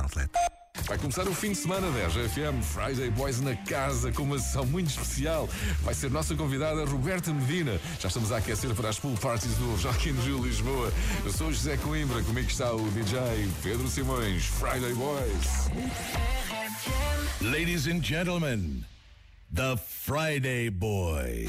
Outlet. Vai começar o fim de semana da RGFM Friday Boys na casa com uma sessão muito especial. Vai ser nossa convidada Roberta Medina. Já estamos a aquecer para as pool parties do Joaquim in Rio Lisboa. Eu sou o José Coimbra, comigo está o DJ Pedro Simões, Friday Boys. Ladies and gentlemen, the Friday Boys.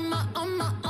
on my, on my, on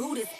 who this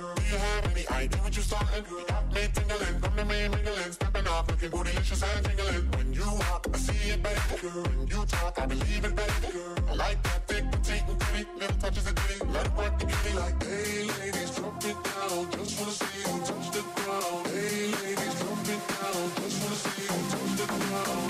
Girl. Do you have any idea what you're starting, girl? Got me tingling, come to me mingling, stepping off, looking bootylicious and tingling. When you walk, I see it, baby, girl. When you talk, I believe it, baby, girl. I like that thick, petite, and pretty, little touches of ditty. Let it work the kitty like, hey, ladies, drop it down. Just wanna see you touch the ground. Hey, ladies, drop it down. Just wanna see you touch the ground.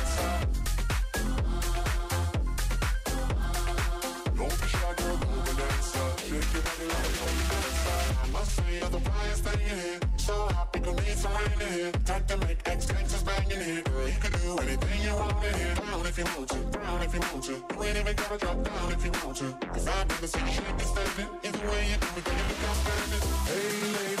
Must say, you're the brightest thing in here. So happy, gonna need rain in here. Time to make ex gangsters bang in here. Girl, you can do anything you want in here. Down if you want to, down if you want to. You ain't even gotta drop down if you want to. Cause I've never seen you shake and stand it. Either way you do it, you become standing. Hey, ladies,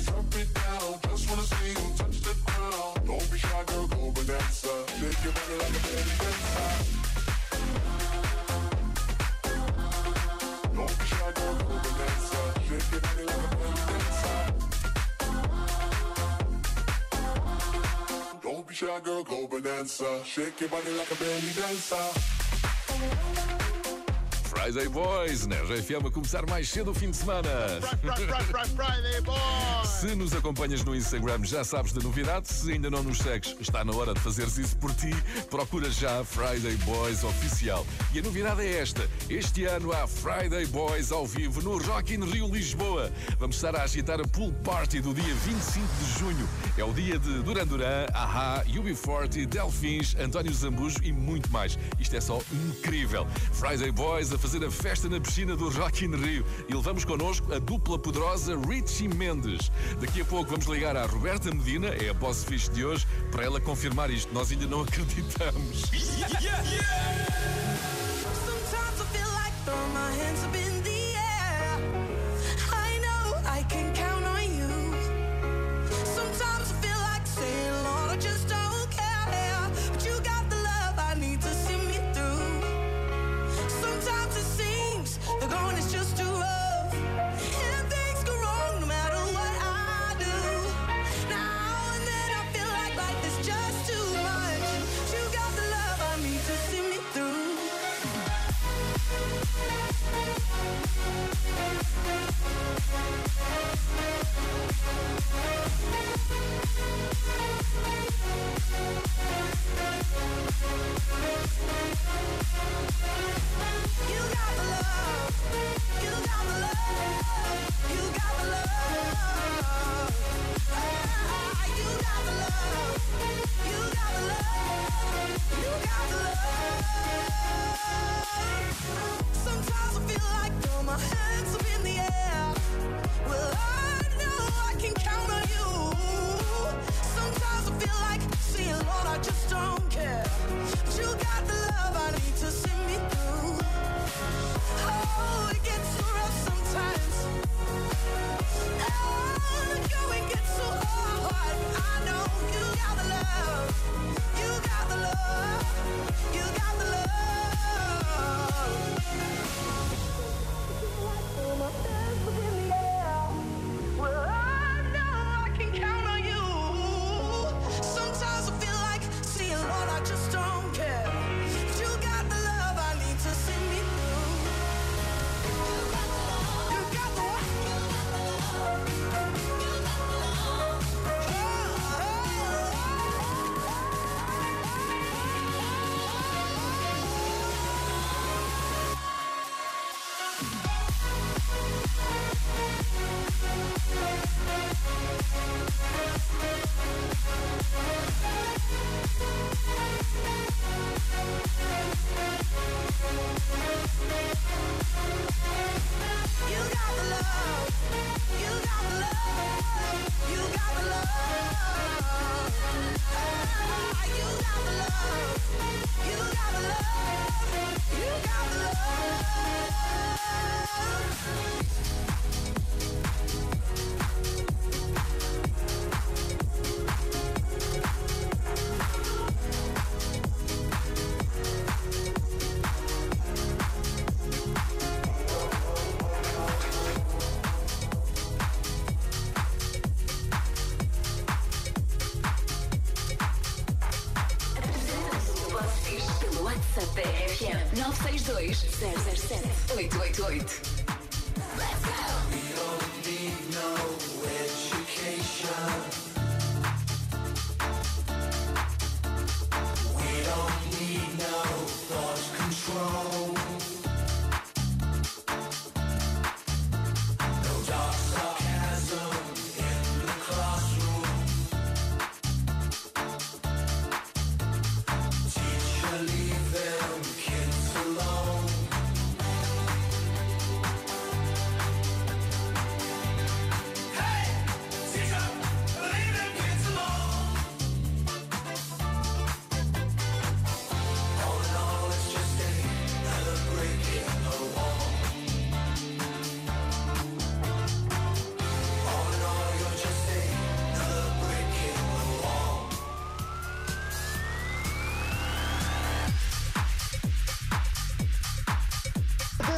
Shy, girl, go bonanza. Shake your body like a belly dancer. Friday Boys, na RFM a começar mais cedo o fim de semana. Friday boy! Se nos acompanhas no Instagram já sabes da novidade, se ainda não nos segues, está na hora de fazeres isso por ti. Procura já Friday Boys Oficial. E a novidade é esta: este ano há Friday Boys ao vivo no Rock in Rio Lisboa. Vamos estar a agitar a pool party do dia 25 de junho. É o dia de Duran Duran, Aha, UB40, Delfins, António Zambujo e muito mais. Isto é só incrível. Friday Boys a fazer a festa na piscina do Rock in Rio. E levamos connosco a dupla poderosa Richie Mendes. Daqui a pouco vamos ligar à Roberta Medina, é a boss fixe de hoje, para ela confirmar isto. Nós ainda não acreditamos. Sometimes I feel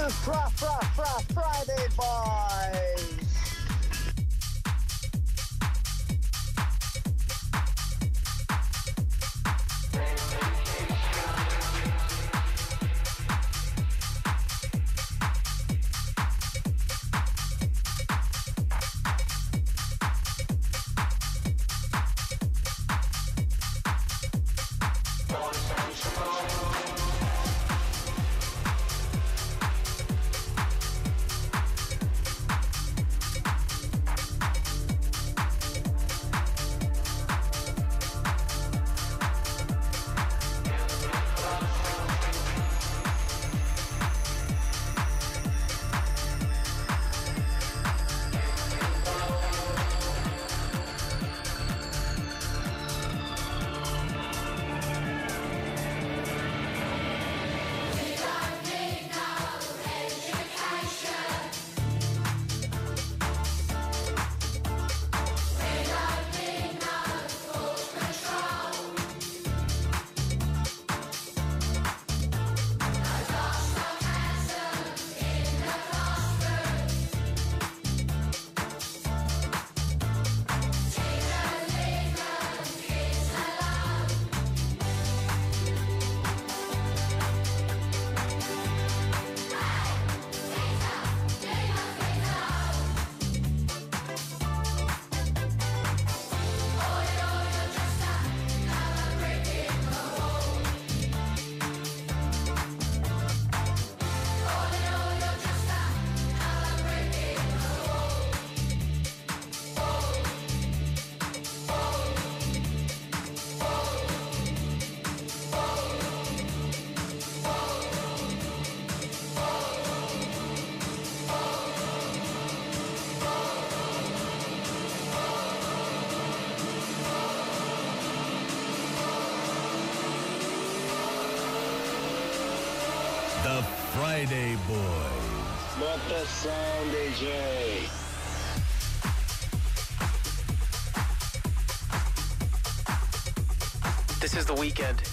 Fry, Fry, Fry, Friday Boys. Is the weekend.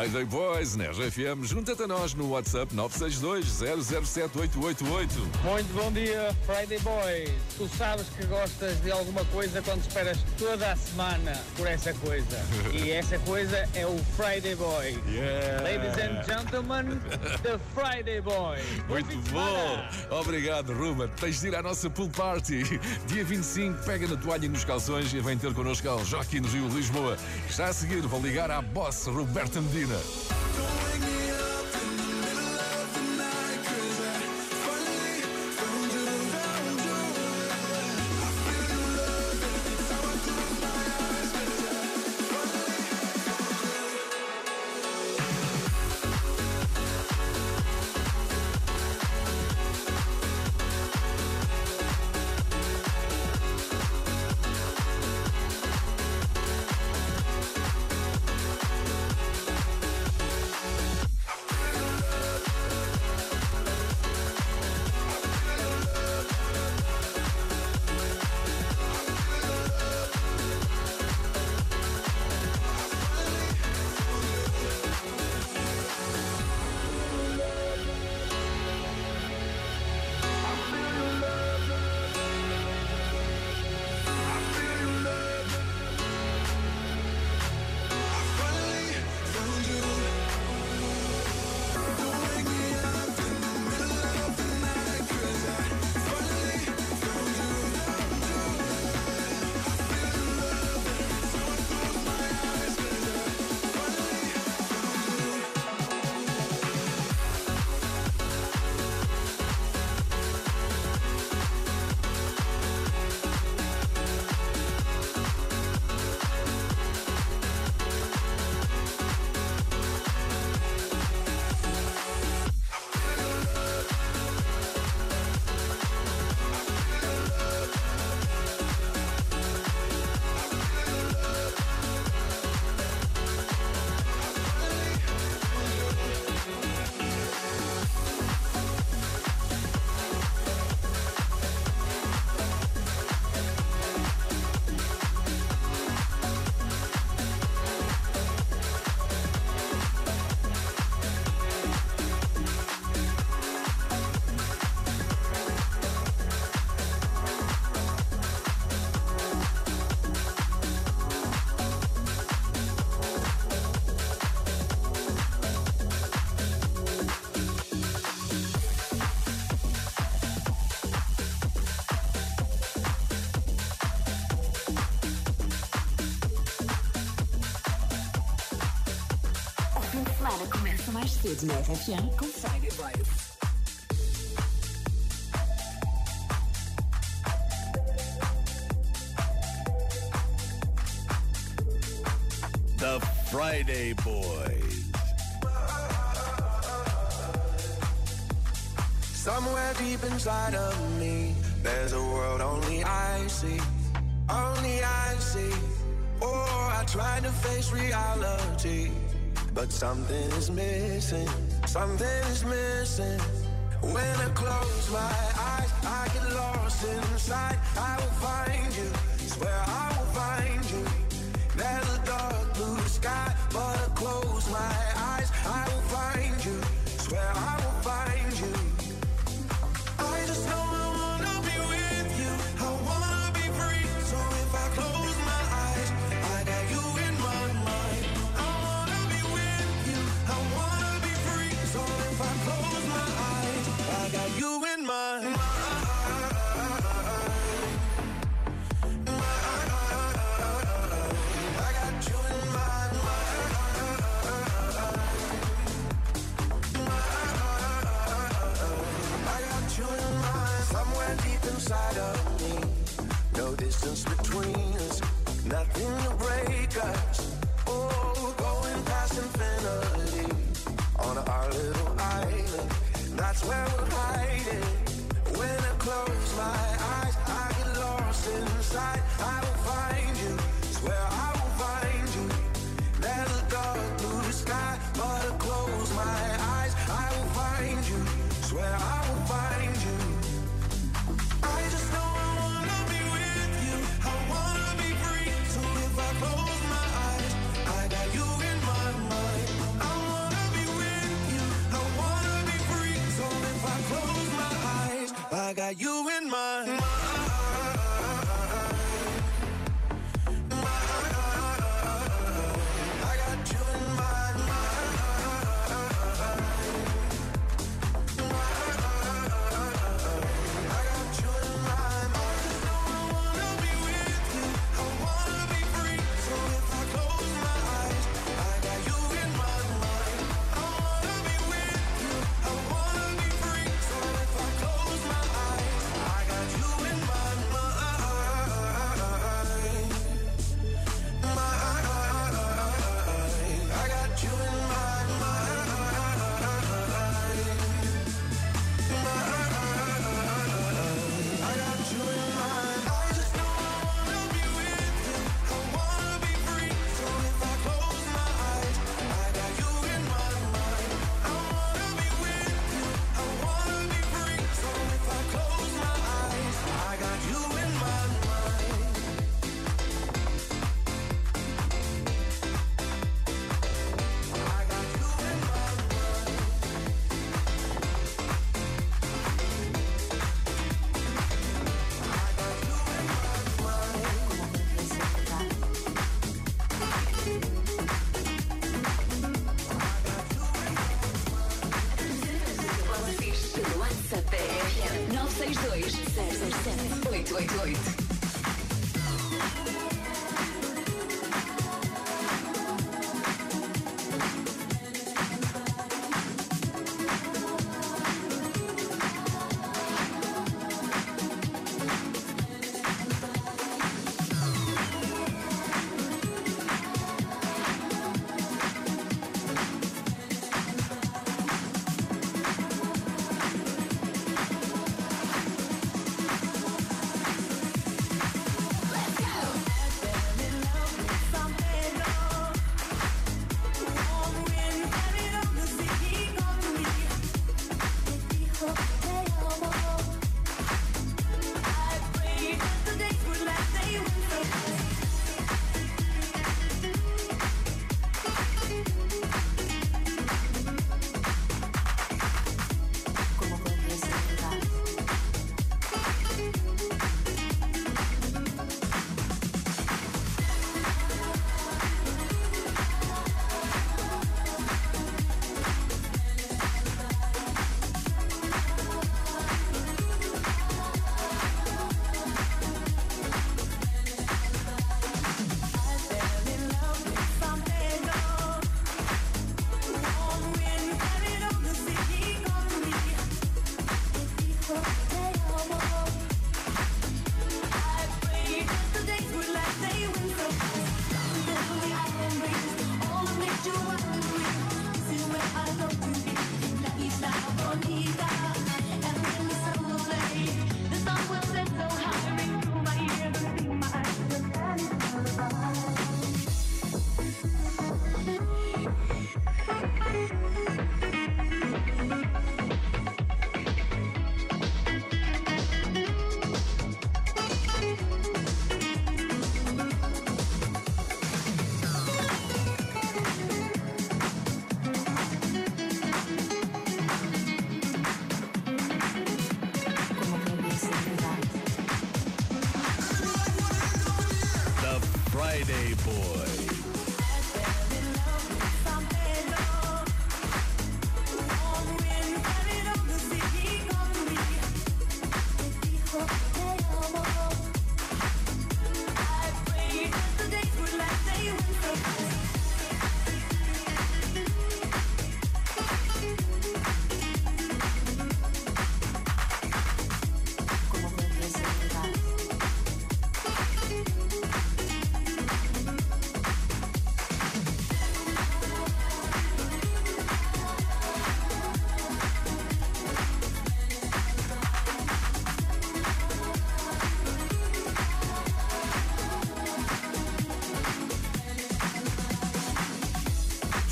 Friday Boys, na RFM, junta-te a nós no WhatsApp 962 007 888. Muito bom dia, Friday Boys. Tu sabes que gostas de alguma coisa quando esperas toda a semana por essa coisa. E essa coisa é o Friday Boy. Yeah. Ladies and gentlemen, the Friday Boy. Muito bom! Obrigado, Ruben. Tens de ir à nossa pool party. Dia 25, pega na toalha e nos calções e vem ter connosco ao Joaquim Rio Lisboa. Já a seguir, vou ligar à boss Roberta Medina. começa mais cedo na com Friday Vibes. The Friday Boys. Somewhere deep inside of me, there's a world only I see. Only I see. Or oh, I try to face reality but something is missing, something is missing. When I close my eyes, I get lost inside. I will find you, swear I will find you. There's a dark blue sky, but I close my eyes. inside of me. No distance between us, nothing to break us. Oh, going past infinity on our little island. That's where we're hiding. When I close my eyes, I get lost inside. I will find you. Swear. I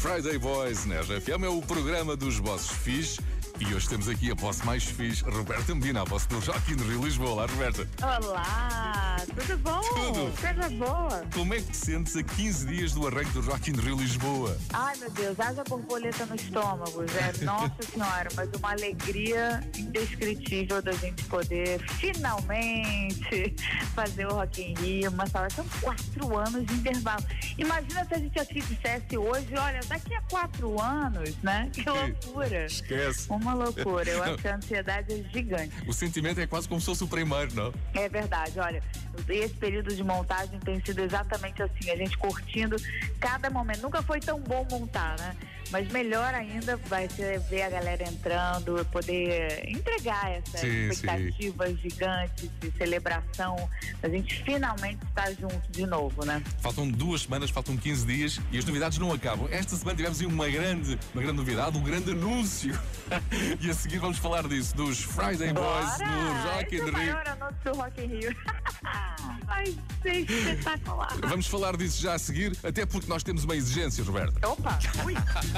Friday Boys na RFM é o programa dos bosses fixe. E hoje temos aqui a boss mais fixe, Roberta Medina, a boss do Jockey no Rio Lisboa. Olá, Roberta. Olá, tudo bom? Tudo. Coisa boa. Como é que te sentes a 15 dias do arranque do Rock in Rio Lisboa? Ai, meu Deus, haja borboleta no estômago, Zé. Nossa Senhora, mas uma alegria indescritível da gente poder finalmente fazer o Rock in Rio. Mas são quatro anos de intervalo. Imagina se a gente aqui dissesse hoje, olha, daqui a quatro anos, né? Que loucura. Esquece. Uma loucura. Eu acho que a ansiedade é gigante. O sentimento é quase como se fosse o primeiro, não? É verdade, olha, esse período de montagem tem sido exatamente assim, a gente curtindo cada momento. Nunca foi tão bom montar, né? Mas melhor ainda vai ser ver a galera entrando, poder entregar essas Sim, expectativas gigantes de celebração. A gente finalmente está junto de novo, né? Faltam duas semanas, faltam 15 dias e as novidades não acabam. Esta semana tivemos uma grande, uma grande novidade, um grande anúncio. e a seguir vamos falar disso, dos Friday Boys Bora! no Rock Esse é in o maior anúncio do Rock in Rio. ser espetacular. Vamos falar disso já a seguir, até porque nós temos uma exigência, Roberta. Opa, ui,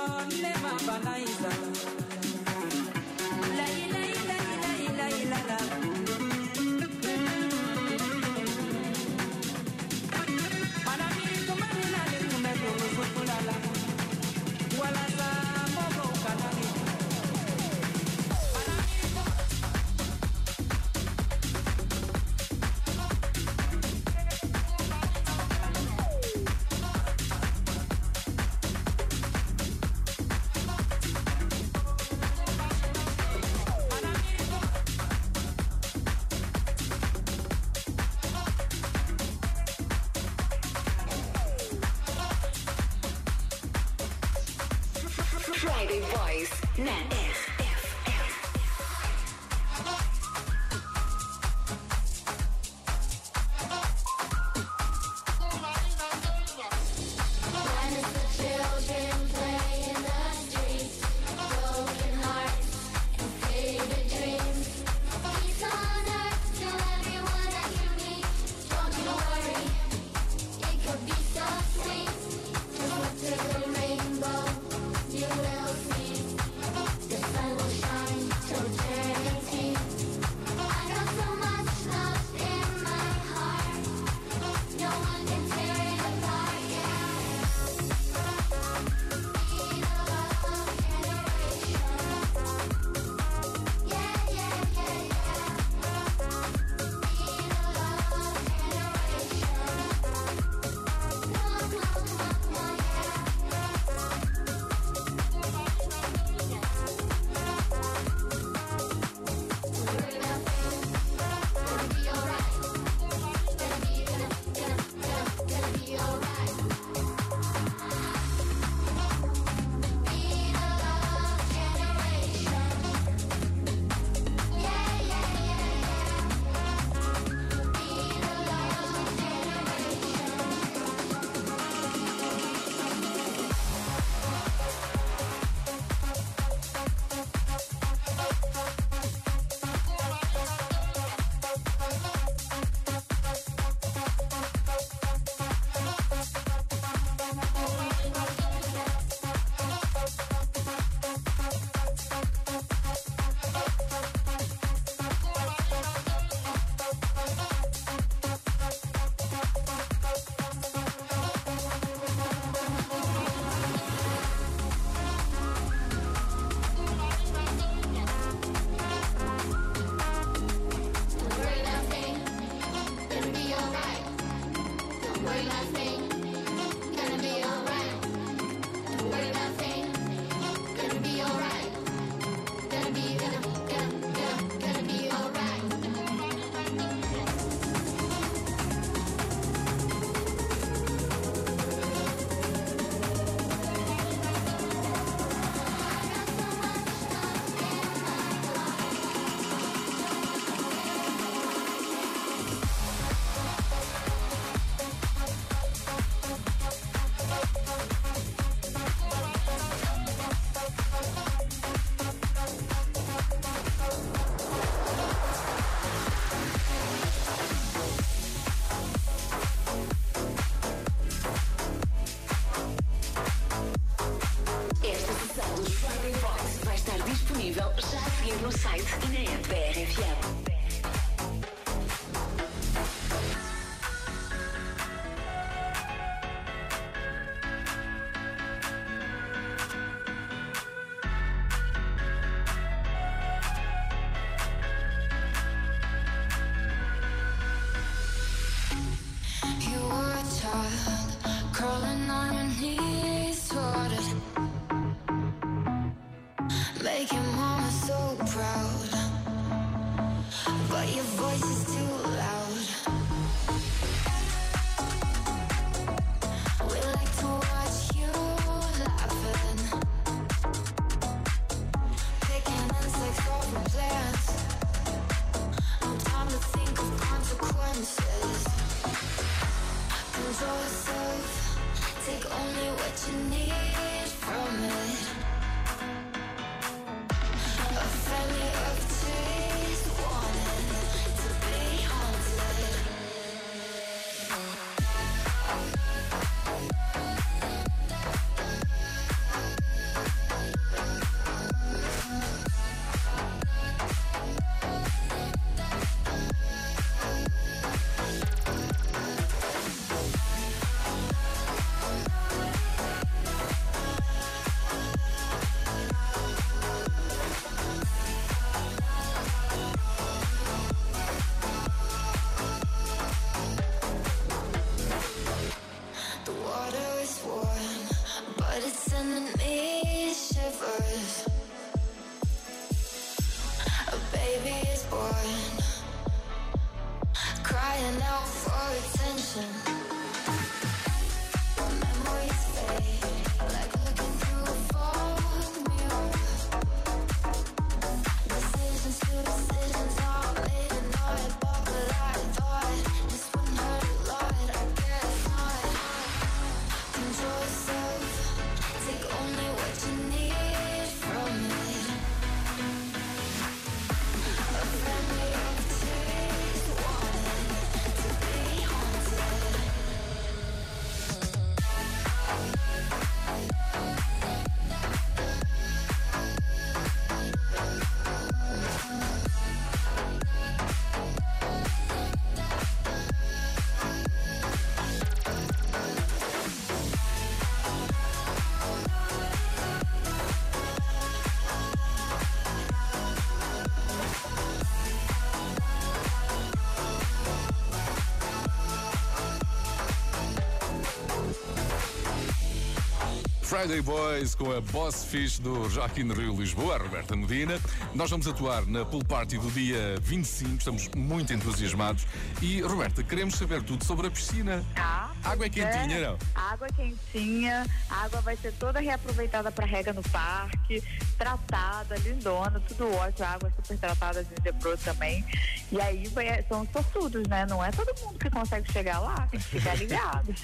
Friday Boys com a Boss Fish do Joaquim Rio Lisboa, Roberta Medina. Nós vamos atuar na pool party do dia 25, estamos muito entusiasmados. E, Roberta, queremos saber tudo sobre a piscina. Ah, água é pois quentinha, não? Água quentinha, a água vai ser toda reaproveitada para rega no parque, tratada, lindona, tudo ótimo, a água é super tratada, gingebrou também. E aí vai, são sortudos, né? Não é todo mundo que consegue chegar lá, tem que ficar ligado.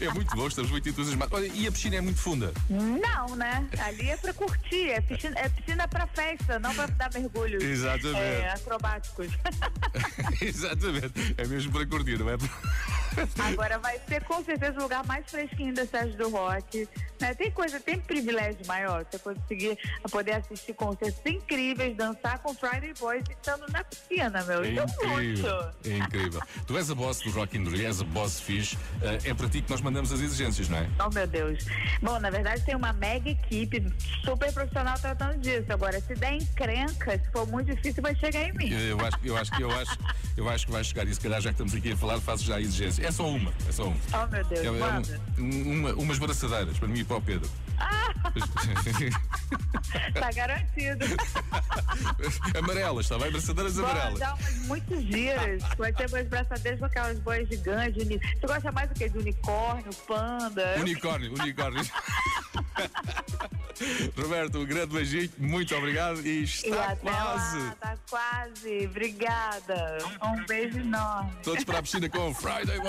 É muito bom, estamos muito entusiasmados. Olha, e a piscina é muito funda. Não, né? Ali é pra curtir, é piscina, é piscina pra festa, não dar mergulhos Exatamente. é, acrobáticos. Exatamente. É mesmo para curtir, não é? Agora vai ser com certeza o lugar mais fresquinho da cidade do rock. Né? Tem coisa, tem privilégio maior. Você conseguir poder assistir concertos incríveis, dançar com Friday Boys estando na piscina, meu. É incrível. muito. É incrível. Tu és a boss do Rock in Rio, és a boss fish. Eh, É para ti que nós mandamos as exigências, não é? Oh, meu Deus. Bom, na verdade tem uma mega equipe super profissional tratando disso. Agora, se der encrenca, se for muito difícil, vai chegar em mim. Eu acho, eu acho que eu acho, eu acho que vai chegar e se calhar já que estamos aqui a falar, faço já a exigência. É só uma, é só uma. Oh, meu Deus, É, é um- uma, umas braçadeiras para mim e para o Pedro. Tá garantido. amarelas, está bem? Braçadeiras amarelas. Vão dar umas muito giras. Vai ter umas braçadeiras com aquelas boias gigantes. uni- Você gosta mais do que? De unicórnio, panda? Unicórnio, unicórnio. Roberto, um grande beijinho, muito obrigado e E está até quase. Lá, tá quase. Obrigada. Um beijo enorme. Todos para a piscina com Friday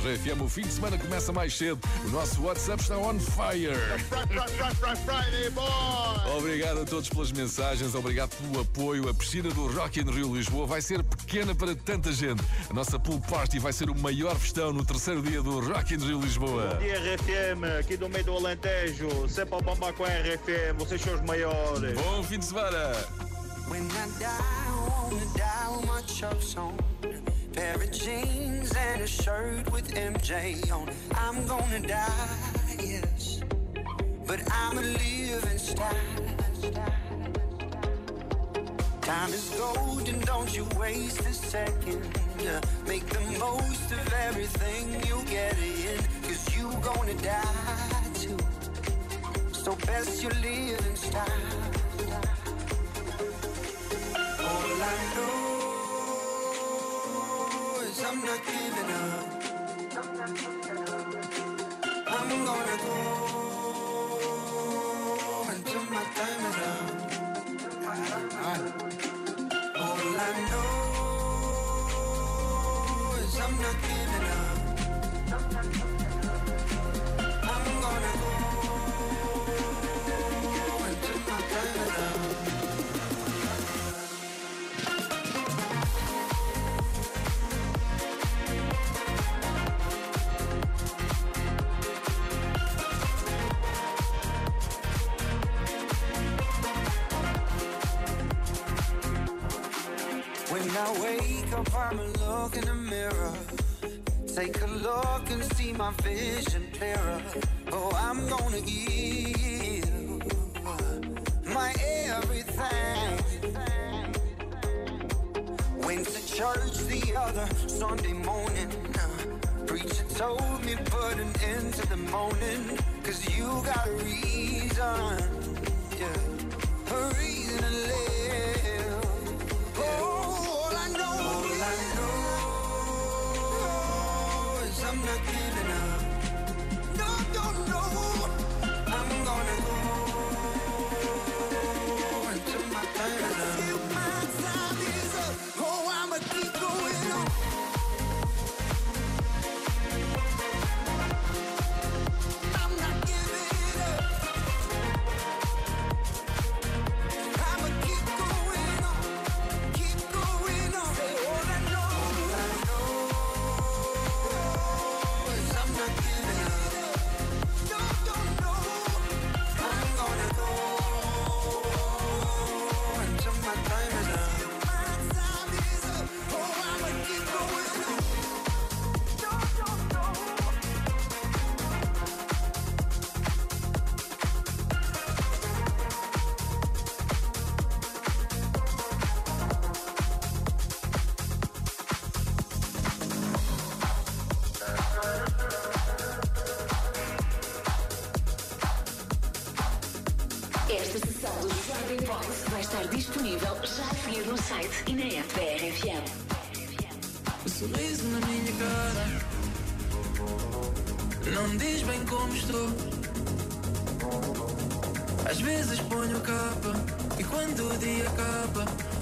RFM, o fim de semana começa mais cedo. O nosso WhatsApp está on fire. Friday boy! Obrigado a todos pelas mensagens, obrigado pelo apoio. A piscina do Rock in Rio Lisboa vai ser pequena para tanta gente. A nossa pool party vai ser o maior festão no terceiro dia do Rock in Rio Lisboa. Bom dia RFM, aqui do meio do Alentejo, sempre a bombar com a RFM, vocês são os maiores. Bom fim de semana! When I die, I wanna die with my chucks on. Jeans and a shirt with MJ on. I'm gonna die, yes. But I'm a living style. Time is gold and don't you waste a second. Make the most of everything you get in. Cause you gonna die too. So best you live in style. All I know I'm not giving up. I'm gonna go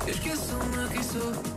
Eu esqueço-me quem sou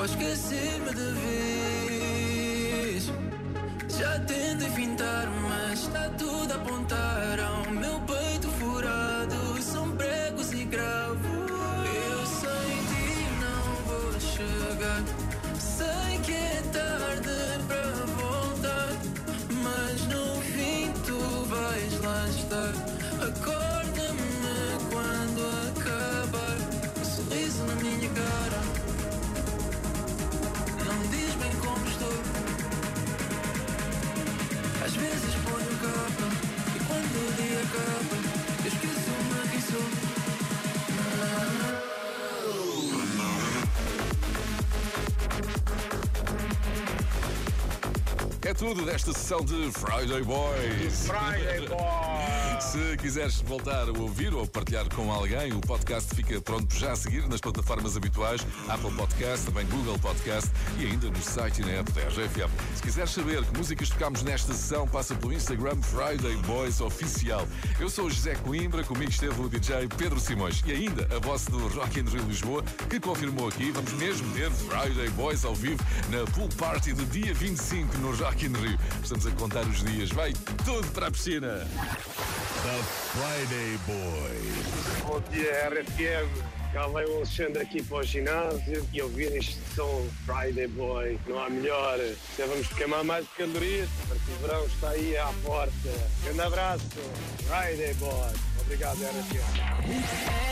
Ou esquecer-me de vez. Já tentei fintar, mas está tudo a apontar ao meu tudo desta sessão de Friday Boys. Friday Boys. Se quiseres voltar a ouvir ou partilhar com alguém, o podcast fica pronto já a seguir nas plataformas habituais, Apple Podcast, também Google Podcast e ainda no site e na app da RFM. Se quiseres saber que músicas tocámos nesta sessão, passa pelo Instagram Friday Boys Oficial. Eu sou José Coimbra, comigo esteve o DJ Pedro Simões e ainda a voz do Rock in Rio Lisboa, que confirmou aqui, vamos mesmo ter Friday Boys ao vivo na Pool Party do dia 25 no Rock in Rio. Estamos a contar os dias, vai tudo para a piscina. The Friday Boys. Bom dia, RFM. Cá vem o Alexandre aqui para o ginásio e ouvir este som Friday Boy. Não há melhor. Já vamos queimar mais calorias, porque o verão está aí à porta. Grande abraço. Friday Boy. Obrigado, RFM.